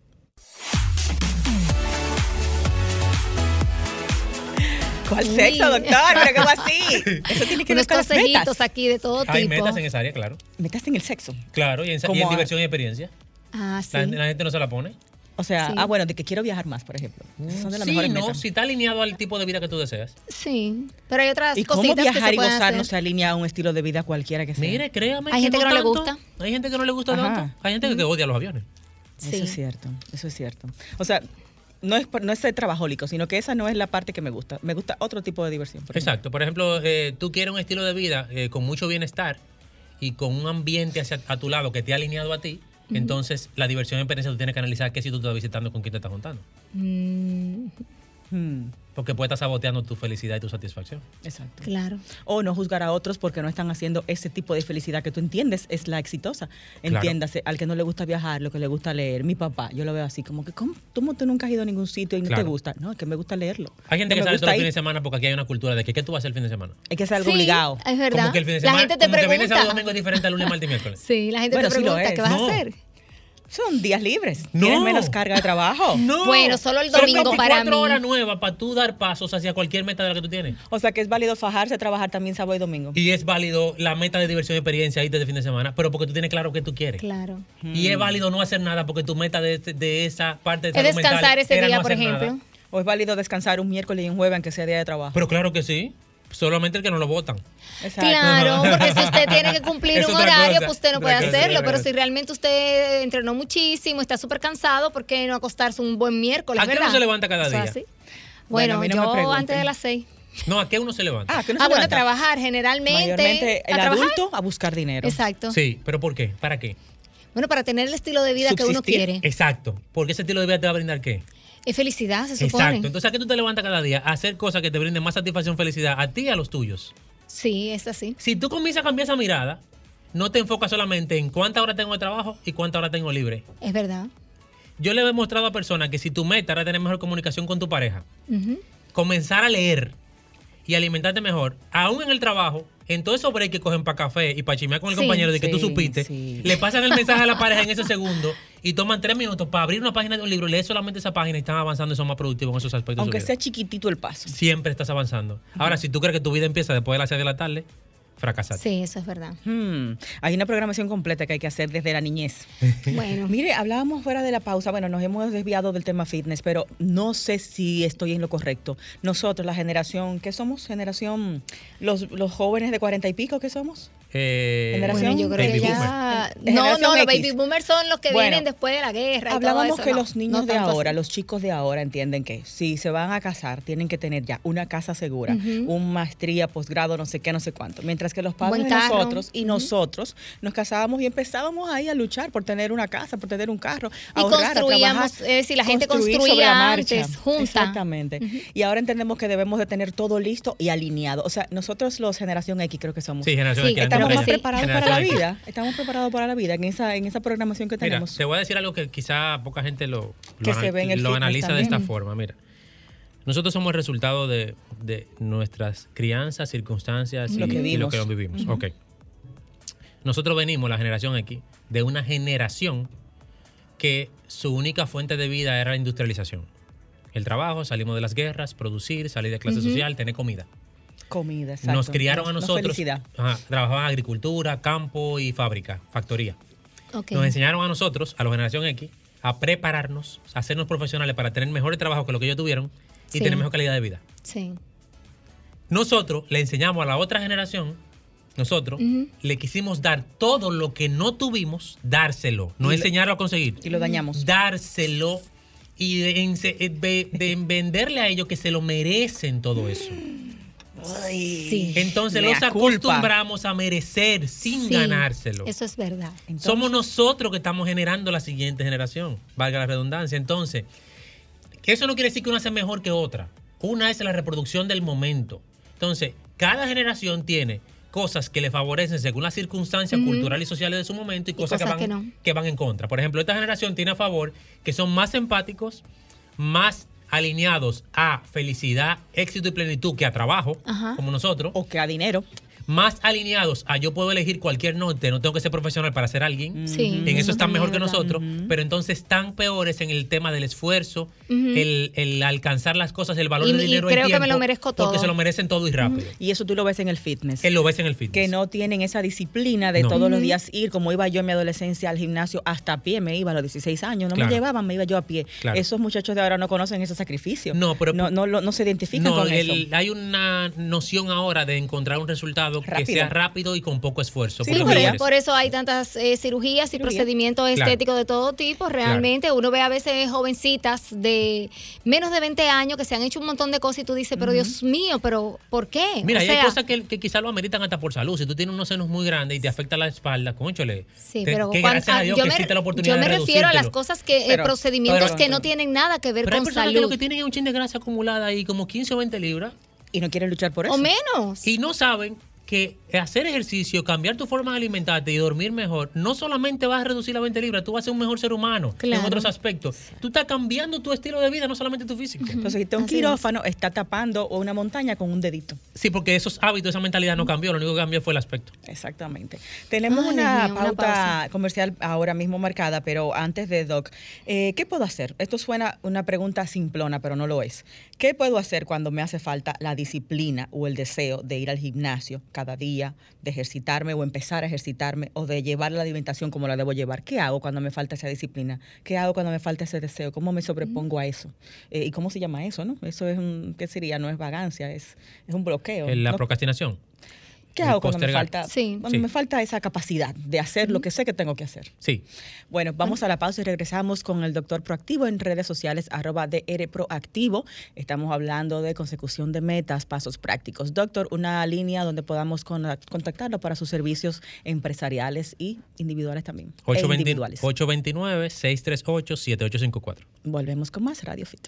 ¿Cuál Uy. sexo, doctor? ¿Pero cómo así? Eso tiene que ver con consejitos metas. aquí de todo Hay tipo. metas en esa área, claro. Metas en el sexo. Claro, y en, y en diversión y experiencia. Ah, sí. La, la gente no se la pone. O sea, Sí. ah, bueno, de que quiero viajar más, por ejemplo. Son de las sí, mejores no, metas. si está alineado al tipo de vida que tú deseas. Sí. Pero hay otras ¿Y cómo cositas que viajar se y gozar hacer. no se alinea a un estilo de vida cualquiera que sea? Mire, créame. Hay gente que no le gusta. Hay gente que no le gusta Ajá. tanto. Hay gente que odia los aviones. Eso Sí. es cierto, eso es cierto. O sea, no es, por- no es ser trabajólico, sino que esa no es la parte que me gusta. Me gusta otro tipo de diversión. por. Exacto. Por ejemplo, eh, tú quieres un estilo de vida eh, con mucho bienestar y con un ambiente hacia, a tu lado que te ha alineado a ti. Entonces, la diversión y experiencia tú tienes que analizar qué si tú estás visitando con quién te estás juntando. Mm, Hmm, Porque puede estar saboteando tu felicidad y tu satisfacción. exacto. claro. O no juzgar a otros porque no están haciendo ese tipo de felicidad que tú entiendes es la exitosa. Entiéndase, al que no le gusta viajar, lo que le gusta leer. Mi papá, yo lo veo así, como que, ¿cómo tú, tú nunca has ido a ningún sitio y no te Claro. gusta? No, es que me gusta leerlo. Hay gente No que sale todos los fines de semana porque aquí hay una cultura de que ¿qué tú vas a hacer el fin de semana? Hay que hacer algo Sí, obligado. Es verdad. Como que el fin de la semana, gente te como que viene sábado pregunta. domingo es diferente al lunes, martes y miércoles. Sí, la gente Bueno, te sí pregunta, es. ¿qué vas No. a hacer? Son días libres. No. Tienes menos carga de trabajo. No. Bueno, solo el Son domingo para 24 mí. horas nuevas para tú dar pasos hacia cualquier meta de la que tú tienes. O sea que es válido fajarse, trabajar también sábado y domingo. Y es válido la meta de diversión y experiencia ahí desde el fin de semana, pero porque tú tienes claro qué tú quieres. Claro. Y es válido no hacer nada porque tu meta de, de esa parte de Es descansar ese día, no por ejemplo. nada. O es válido descansar un miércoles y un jueves, aunque sea día de trabajo. Pero claro que sí. Solamente el que no lo votan. Exacto. Claro, porque si usted tiene que cumplir Es un horario, cosa, pues usted no puede cosa, hacerlo. Pero si realmente usted entrenó muchísimo, está súper cansado, ¿por qué no acostarse un buen miércoles, ¿A qué uno se levanta cada día? Bueno, a no yo antes de las seis. No, ¿a qué uno se levanta? Ah, que no se Ah, bueno, levanta. trabajar generalmente. Mayormente el a trabajar. adulto a buscar dinero. Exacto. Sí, pero ¿por qué? ¿Para qué? Bueno, para tener el estilo de vida que uno quiere. Exacto. Porque ese estilo de vida te va a brindar qué? Es felicidad, se supone. Exacto. Entonces, ¿a qué tú te levantas cada día? A hacer cosas que te brinden más satisfacción, felicidad a ti y a los tuyos. Sí, es así. Si tú comienzas a cambiar esa mirada, no te enfocas solamente en cuántas horas tengo de trabajo y cuántas horas tengo libre. Es verdad. Yo le he demostrado a personas que si tu meta era tener mejor comunicación con tu pareja, comenzar a leer y alimentarte mejor, aún en el trabajo, en todos esos breaks que cogen para café y para chimear con el Sí. compañero de que tú supiste, sí. le pasan el mensaje a la pareja en ese segundo y toman tres minutos para abrir una página de un libro, leer solamente esa página y están avanzando y son más productivos en esos aspectos. Aunque sea chiquitito el paso. Siempre estás avanzando. Ahora, si tú crees que tu vida empieza después de las 6 de la tarde, fracasaste. Sí, eso es verdad. Hmm, Hay una programación completa que hay que hacer desde la niñez. Bueno, Mire, hablábamos fuera de la pausa, bueno, nos hemos desviado del tema fitness, pero no sé si estoy en lo correcto. Nosotros, la generación, ¿qué somos? Generación, los, los jóvenes de cuarenta y pico, ¿qué somos? Eh, Generación bueno, yo creo baby que boomer. ya. De No, no, los baby boomers son los que Bueno, vienen después de la guerra. y todo Hablábamos eso, que no, los niños no de ahora, así. los chicos de ahora entienden que si se van a casar tienen que tener ya una casa segura, un maestría, posgrado, no sé qué, no sé cuánto. Mientras que los padres de nosotros y nosotros nos casábamos y empezábamos ahí a luchar por tener una casa, por tener un carro, Y ahorrar, a construíamos, trabajar, es decir, la gente construía sobre la marcha. antes, junta. Exactamente. Y ahora entendemos que debemos de tener todo listo y alineado. O sea, nosotros los generación X creo que somos. Sí, generación Sí, X, Estamos más preparados para la vida. Estamos preparados para la vida en esa, en esa programación que Mira, tenemos. te voy a decir algo que quizá poca gente lo, Que lo, se ve en el lo fitness analiza de esta forma. Mira, Nosotros somos el resultado de, de nuestras crianzas, circunstancias y Lo que y lo vivimos. Nosotros venimos, la generación X, de una generación que su única fuente de vida era la industrialización. El trabajo, salimos de las guerras, producir, salir de clase social, tener comida. Comida, exacto. Nos criaron a No- no nosotros. Ajá, trabajaban agricultura, campo y fábrica, factoría. Nos enseñaron a nosotros, a la generación X, a prepararnos, a hacernos profesionales para tener mejores trabajos que lo que ellos tuvieron y Sí. tener mejor calidad de vida. Sí. Nosotros le enseñamos a la otra generación, nosotros, le quisimos dar todo lo que no tuvimos, dárselo, no Y lo- enseñarlo a conseguir. Y lo dañamos. Dárselo y de, ense- de- de venderle a ellos que se lo merecen todo eso. Sí. Entonces los culpa. acostumbramos a merecer sin Sí, ganárselo. Eso es verdad. Entonces, Somos nosotros que estamos generando la siguiente generación, valga la redundancia. Entonces, eso no quiere decir que una sea mejor que otra. Una es la reproducción del momento. Entonces, cada generación tiene cosas que le favorecen según las circunstancias culturales y sociales de su momento y cosas, cosas que, van, que no. que van en contra. Por ejemplo, esta generación tiene a favor que son más empáticos, más alineados a felicidad, éxito y plenitud que a trabajo, Ajá. como nosotros o que a dinero. Más alineados a yo puedo elegir cualquier norte, no tengo que ser profesional para ser alguien. Sí. En eso están mejor que verdad. nosotros, pero entonces están peores en el tema del esfuerzo, Ujú. el, el alcanzar las cosas, el valor Y- del y dinero, creo el que me tiempo, lo merezco Porque todo. se lo merecen todo y rápido. Y eso tú lo ves en el fitness. Él lo ves en el fitness. que no tienen esa disciplina de No. todos los días ir, como iba yo en mi adolescencia al gimnasio, hasta a pie me iba a los 16 años, no Claro. me llevaban, me iba yo a pie. Claro. Esos muchachos de ahora no conocen ese sacrificio. No, pero- no, no, lo- no se identifican No, con el- eso. hay una noción ahora de encontrar un resultado que Rápido. sea rápido y con poco esfuerzo. Sí, por por eso hay tantas eh, cirugías y Cirugía. procedimientos Claro. estéticos de todo tipo. Realmente uno ve a veces jovencitas de menos de 20 años que se han hecho un montón de cosas y tú dices, pero Dios mío, pero ¿por qué? Mira, O y hay cosas que, que quizás lo ameritan hasta por salud. Si tú tienes unos senos muy grandes y te afecta la espalda, conchole. Sí, te- pero que cuan- gracias a ah, Dios yo que me, existe la oportunidad yo me de refiero a las cosas que, eh, procedimientos pero- que no tienen nada que ver Pero hay con personas salud. que lo que tienen es un chin de grasa acumulada ahí, como 15 o 20 libras, Y no quieren luchar por eso. o menos. y no saben que hacer ejercicio, cambiar tu forma de alimentarte y dormir mejor, no solamente vas a reducir las 20 libras, tú vas a ser un mejor ser humano Claro. en otros aspectos. Tú estás cambiando tu estilo de vida, no solamente tu físico. Entonces, un quirófano, está tapando una montaña con un dedito. Sí, porque esos hábitos, esa mentalidad no cambió, lo único que cambió fue el aspecto. Exactamente. Tenemos Ay, una pauta comercial ahora mismo marcada, pero antes de Doc, eh, ¿qué puedo hacer? Esto suena una pregunta simplona, pero no lo es. ¿Qué puedo hacer cuando me hace falta la disciplina o el deseo de ir al gimnasio cada día, de ejercitarme o empezar a ejercitarme o de llevar la alimentación como la debo llevar? ¿Qué hago cuando me falta esa disciplina? ¿Qué hago cuando me falta ese deseo? ¿Cómo me sobrepongo a eso? Eh, ¿Y cómo se llama eso? no? Eso es un, ¿qué sería? No es vagancia, es, es un bloqueo. La ¿no? procrastinación. ¿Qué hago cuando me falta, Sí. cuando Sí. me falta esa capacidad de hacer lo que sé que tengo que hacer? Sí. Bueno, vamos a la pausa y regresamos con el doctor Proactivo en redes sociales, arroba DR Proactivo. Estamos hablando de consecución de metas, pasos prácticos. Doctor, una línea donde podamos con- contactarlo para sus servicios empresariales y individuales también. e 820 individuales. 829-638-7854. Volvemos con más Radio Fit.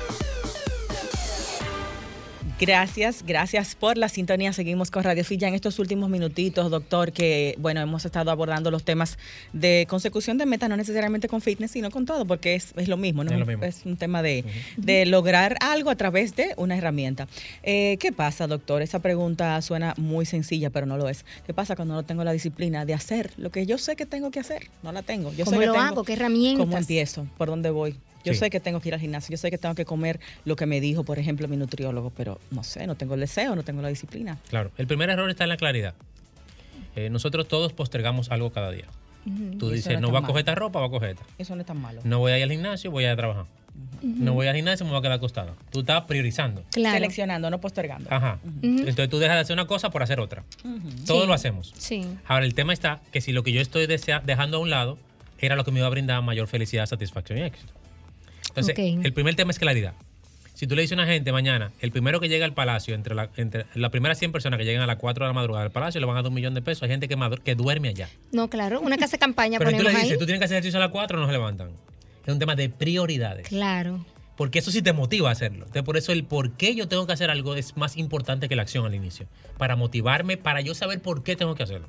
Gracias, gracias por la sintonía. Seguimos con Radio Fit ya en estos últimos minutitos, doctor, que bueno, hemos estado abordando los temas de consecución de metas, no necesariamente con fitness, sino con todo, porque es, es lo mismo, ¿no? Es lo mismo. un tema de, de lograr algo a través de una herramienta. Eh, ¿Qué pasa, doctor? Esa pregunta suena muy sencilla, pero no lo es. ¿Qué pasa cuando no tengo la disciplina de hacer lo que yo sé que tengo que hacer? No la tengo. Yo ¿Cómo sé que lo tengo- hago? ¿Qué herramientas? ¿Cómo empiezo? ¿Por dónde voy? Yo Sí. sé que tengo que ir al gimnasio, yo sé que tengo que comer lo que me dijo, por ejemplo, mi nutriólogo, pero no sé, no tengo el deseo, no tengo la disciplina. Claro. El primer error está en la claridad. Eh, nosotros todos postergamos algo cada día. Tú dices, no no, voy a coger esta ropa, voy a coger esta. Eso no es tan malo. No voy a ir al gimnasio, voy a ir a trabajar. No voy al gimnasio, me voy a quedar acostado. Tú estás priorizando. Claro. Seleccionando, no postergando. Ajá. Entonces tú dejas de hacer una cosa por hacer otra. Todo Sí. lo hacemos. Sí. Ahora, el tema está que si lo que yo estoy dejando a un lado era lo que me iba a brindar mayor felicidad, satisfacción y éxito. Entonces, el primer tema es claridad. Si tú le dices a una gente mañana, el primero que llega al palacio, entre la, entre las primeras 100 personas que llegan a las 4 de la madrugada al palacio, le van a dar un millón de pesos. Hay gente que, duerme allá. No, claro. Una casa de campaña Pero si tú le ahí. dices, tú tienes que hacer ejercicio a las 4, no se levantan. Es un tema de prioridades. Claro. Porque eso sí te motiva a hacerlo. Entonces, por eso el por qué yo tengo que hacer algo es más importante que la acción al inicio. Para motivarme, para yo saber por qué tengo que hacerlo.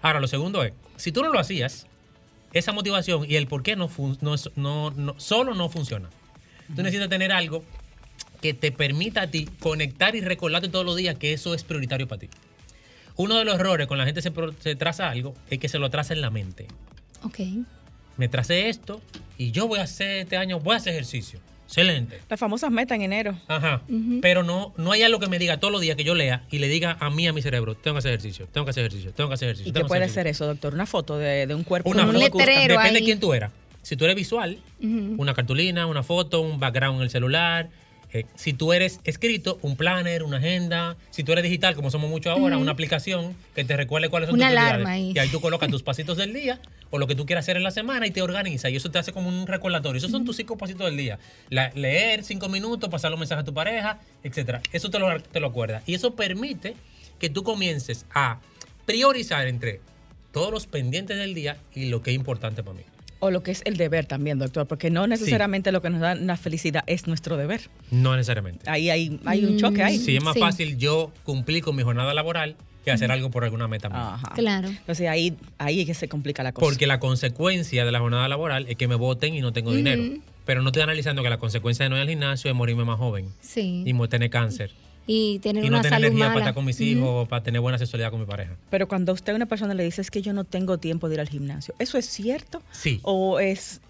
Ahora, lo segundo es, si tú no lo hacías, esa motivación y el por qué no, fun- no, es- no, no- solo no funciona. Tú necesitas tener algo que te permita a ti conectar y recordarte todos los días que eso es prioritario para ti. Uno de los errores con la gente se traza algo es que se lo traza en la mente. Ok. Me tracé esto y yo voy a hacer este año, voy a hacer ejercicio. Excelente. Las famosas metas en enero. Ajá. Pero no, no hay algo que me diga todos los días que yo lea y le diga a mí, a mi cerebro, tengo que hacer ejercicio, tengo que hacer ejercicio, tengo que hacer ejercicio. ¿Y qué puede hacer ser eso, doctor? Una foto de, de un cuerpo. Una un letrero Depende ahí. de quién tú eras. Si tú eres visual, una cartulina, una foto, un background en el celular. Eh, si tú eres escrito, un planner, una agenda. Si tú eres digital, como somos mucho ahora, una aplicación que te recuerde cuáles son Una tus alarma ahí. Y ahí tú colocas tus pasitos del día o lo que tú quieras hacer en la semana y te organiza. Y eso te hace como un recordatorio. Esos son tus cinco pasitos del día. La- leer cinco minutos, pasar los mensajes a tu pareja, etcétera. Eso te lo, te lo acuerdas. Y eso permite que tú comiences a priorizar entre todos los pendientes del día y lo que es importante para mí. O lo que es el deber también, doctor, porque no necesariamente lo que nos da una felicidad es nuestro deber. No necesariamente. Ahí hay, hay un choque ahí. Sí, es más Sí. fácil yo cumplir con mi jornada laboral que hacer algo por alguna meta. Ajá. Claro. Entonces ahí, ahí es que se complica la cosa. Porque la consecuencia de la jornada laboral es que me voten y no tengo dinero. Pero no estoy analizando que la consecuencia de no ir al gimnasio es morirme más joven Sí. y tener cáncer. Y tener Y no una tener salud energía mala. para estar con mis hijos, para tener buena sexualidad con mi pareja. Pero cuando usted a una persona le dice es que yo no tengo tiempo de ir al gimnasio, ¿eso es cierto? Sí. ¿O es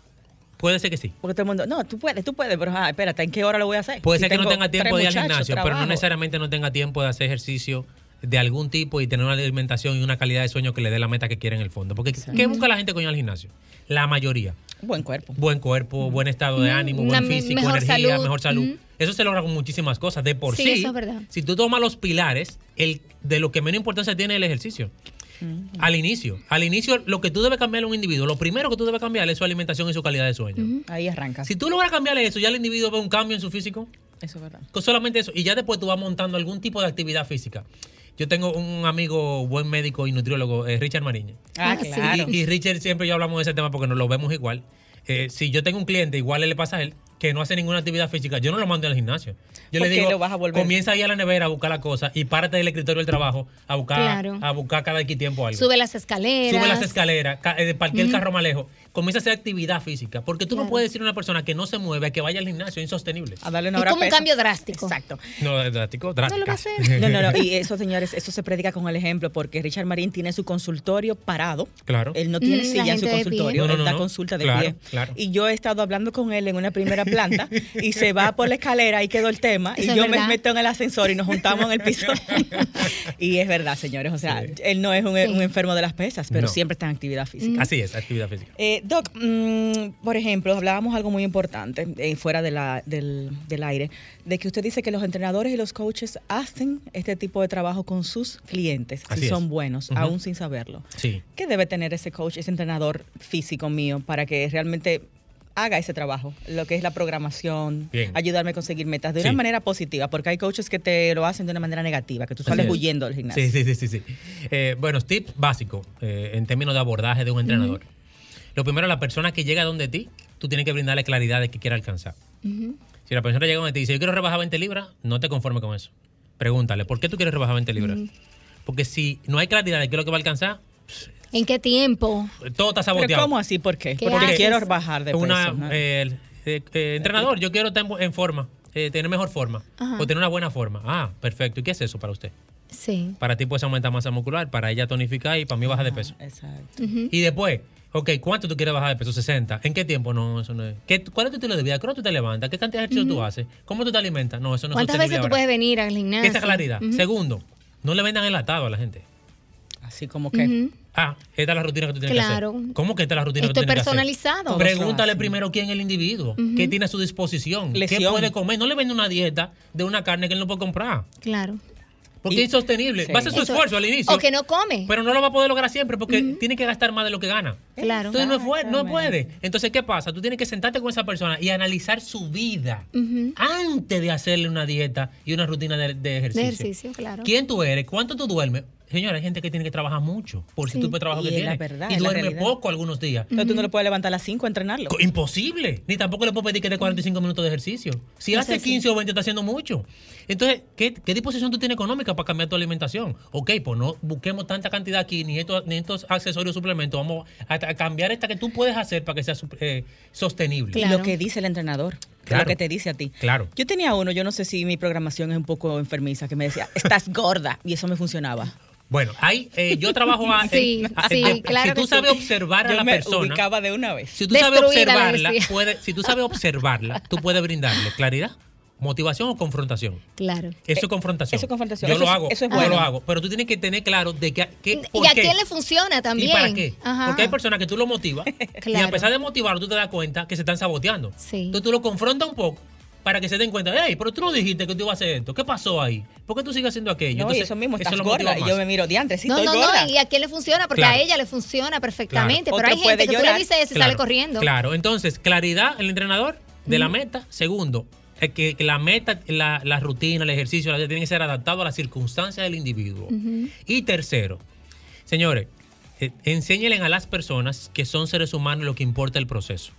Puede ser que sí. porque todo el mundo, no, tú puedes, tú puedes, pero ah, espérate, ¿en qué hora lo voy a hacer? Puede Si ser que no tenga tiempo de ir al gimnasio, pero no necesariamente no tenga tiempo de hacer ejercicio de algún tipo y tener una alimentación y una calidad de sueño que le dé la meta que quiere en el fondo. Porque ¿qué busca la gente con ir al gimnasio? La mayoría. Buen cuerpo. buen cuerpo, buen estado de ánimo, Una buen físico, mejor energía, salud. mejor salud. Eso se logra con muchísimas cosas. De por Sí, sí, eso es verdad. si tú tomas los pilares, el, de lo que menos importancia tiene el ejercicio. Al inicio. Al inicio, lo que tú debes cambiar en un individuo, lo primero que tú debes cambiar es su alimentación y su calidad de sueño. Ahí arranca. Si tú logras cambiar eso, ya el individuo ve un cambio en su físico. Eso es verdad. Con solamente eso. Y ya después tú vas montando algún tipo de actividad física. Yo tengo un amigo, buen médico y nutriólogo, eh, Richard Mariña. Ah, Ah, claro. Y, y Richard siempre yo hablamos de ese tema porque nos lo vemos igual. Eh, si yo tengo un cliente, igual le pasa a él, que no hace ninguna actividad física, yo no lo mando al gimnasio. Yo ¿Por le qué digo, lo vas a volver? comienza ahí a la nevera a buscar la cosa y párate del escritorio del trabajo a buscar, Claro. a buscar cada X tiempo algo. Sube las escaleras. Sube las escaleras, ca- eh, parquea el carro más lejos, comienza a hacer actividad física. Porque tú no puedes decir a una persona que no se mueve, que vaya al gimnasio, es insostenible. A darle una Es hora como un cambio drástico. Exacto. No, es drástico, No lo va a drástica. hacer. No, no, no. Y eso, señores, eso se predica con el ejemplo, porque Richard Marín tiene su consultorio parado. Claro. Él no tiene Mm, la silla en su consultorio, No, no, él da no. consulta de Claro, pie. claro. Y yo he estado hablando con él en una primera planta y se va por la escalera, ahí quedó el tema, y Eso es yo me meto en el ascensor y nos juntamos en el piso. y es verdad, señores, o sea, Sí. él no es un, Sí. un enfermo de las pesas, pero No. siempre está en actividad física. Así es, actividad física. Eh, Doc, mm, por ejemplo, hablábamos algo muy importante eh, fuera de la- del, del aire, de que usted dice que los entrenadores y los coaches hacen este tipo de trabajo con sus clientes, Así si es. son buenos, Ujú. aún sin saberlo. Sí. ¿Qué debe tener ese coach, ese entrenador físico mío para que realmente haga ese trabajo, lo que es la programación, Bien. ayudarme a conseguir metas de Sí. una manera positiva, porque hay coaches que te lo hacen de una manera negativa, que tú sales huyendo del gimnasio. Sí, sí, sí, sí. sí. Eh, bueno, tip básico eh, en términos de abordaje de un entrenador. Lo primero, la persona que llega donde ti, tú tienes que brindarle claridad de qué quiere alcanzar. Si la persona llega donde ti y dice, yo quiero rebajar 20 libras, no te conformes con eso. Pregúntale, ¿por qué tú quieres rebajar 20 libras? Porque si no hay claridad de qué es lo que va a alcanzar, ¿En qué tiempo? todo está Pero saboteado. ¿cómo así? ¿Por qué? ¿Qué Porque haces? quiero bajar de peso. Una, ¿no? eh, eh, eh, entrenador, yo quiero estar en forma, eh, tener mejor forma, Ajá. o tener una buena forma. Ah, perfecto. ¿Y qué es eso para usted? Sí. Para ti puedes aumentar masa muscular, para ella tonificar y para mí baja de peso. Exacto. Y después, ok, ¿cuánto tú quieres bajar de peso? 60. ¿En qué tiempo? No, eso no es. ¿Qué, ¿Cuál es tu estilo de vida? ¿Cómo tú te levantas? ¿Qué cantidad de ejercicio tú haces? ¿Cómo tú te alimentas? No, eso no es ¿Cuántas veces tú ahora. puedes venir al gimnasio? Esa claridad. Segundo, no le vendan enlatado a la gente. Así como que... Ah, esta es la rutina que tú tienes Claro. que hacer. ¿Cómo que esta es la rutina Esto que tú tienes que hacer? personalizado. Pregúntale primero quién es el individuo, qué tiene a su disposición, qué puede comer. No le vende una dieta de una carne que él no puede comprar. Claro. Porque Y- es insostenible. Sí. Va a hacer su Eso- esfuerzo al inicio. O que no come. Pero no lo va a poder lograr siempre porque tiene que gastar más de lo que gana. Claro. Entonces no, es fu- no puede. Entonces, ¿qué pasa? Tú tienes que sentarte con esa persona y analizar su vida antes de hacerle una dieta y una rutina de, de ejercicio. De ejercicio, claro. ¿Quién tú eres? ¿Cuánto tú duermes? Señora, hay gente que tiene que trabajar mucho por Sí. ese tipo de trabajo Y que la tiene. verdad, y la duerme poco algunos días. Entonces tú no le puedes levantar a las 5 a entrenarlo. Co- Imposible. Ni tampoco le puedo pedir que dé 45 minutos de ejercicio. Si No hace sé si- 15 o 20 está haciendo mucho. Entonces, ¿qué, qué disposición tú tienes económica para cambiar tu alimentación? Ok, pues no busquemos tanta cantidad aquí, ni estos, ni estos accesorios suplementos. Vamos a, a cambiar esta que tú puedes hacer para que sea eh, sostenible. Y Claro. lo que dice el entrenador, Claro. lo que te dice a ti. Claro. Yo tenía uno, yo no sé si mi programación es un poco enfermiza, que me decía, estás gorda, y eso me funcionaba. Bueno, hay, eh, yo trabajo a, Sí, a- sí, de- claro Si tú sabes sí. observar a Yo la me persona, ubicaba de una vez. si tú sabes Destruida, observarla, puede, si tú sabes observarla, tú puedes brindarle claridad, motivación o confrontación. Claro. Eso es confrontación. eso es confrontación. Yo Eso lo es- hago. eso es Yo bueno. lo hago. Pero tú tienes que tener claro de que, que por ¿Y a qué. quién le funciona también? ¿Y para qué? Ajá. Porque hay personas que tú lo motivas y a pesar de motivarlo, tú te das cuenta que se están saboteando. Sí. Entonces tú lo confrontas un poco para que se den cuenta, hey, pero tú no dijiste que tú ibas a hacer esto. ¿Qué pasó ahí? ¿Por qué tú sigues haciendo aquello? No, y Entonces, eso mismo, estás motiva gorda. Y yo me miro, diantre, sí, no, estoy no, gorda. no, y a quién le funciona, porque Claro. a ella le funciona perfectamente, Claro. pero hay Otro gente que tú le dices eso y Claro, sale corriendo. Claro, entonces, claridad, el entrenador de la meta. Segundo, eh, que, que la meta, la, la rutina, el ejercicio, la tiene que ser adaptado a las circunstancias del individuo. Y tercero, señores, eh, enséñenle a las personas que son seres humanos lo que importa el proceso.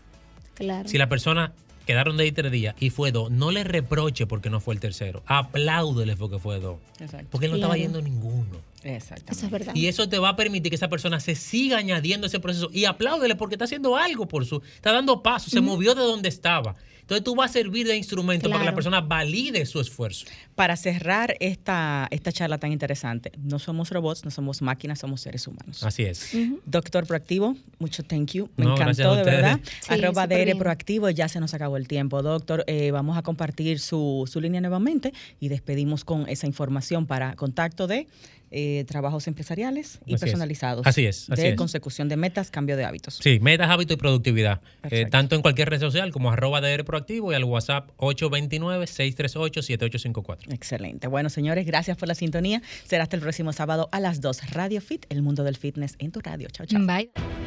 Claro. Si la persona quedaron de ahí tres días y fue dos, no le reproche porque no fue el tercero. Apláudele porque fue dos. Exacto. Porque él no estaba yendo ninguno. Exactamente. Eso es verdad. Y eso te va a permitir que esa persona se siga añadiendo a ese proceso. Y apláudele porque está haciendo algo por su. Está dando paso, se movió de donde estaba. Entonces tú vas a servir de instrumento para que la persona valide su esfuerzo. Para cerrar esta, esta charla tan interesante, no somos robots, no somos máquinas, somos seres humanos. Así es. Doctor Proactivo, mucho thank you. Me No, encantó, de verdad. Sí, Arroba DR bien. Proactivo, ya se nos acabó el tiempo. Doctor, eh, vamos a compartir su, su línea nuevamente y despedimos con esa información para contacto de eh, trabajos empresariales y Así es. personalizados. Así es, así de es. consecución de metas, cambio de hábitos. Sí, metas, hábito y productividad. Eh, tanto en cualquier red social como arroba DR Proactivo y al WhatsApp 829-638-7854. Excelente. Bueno, señores, gracias por la sintonía. Será hasta el próximo sábado a las 2. Radio Fit, el mundo del fitness en tu radio. Chao, chao. Bye.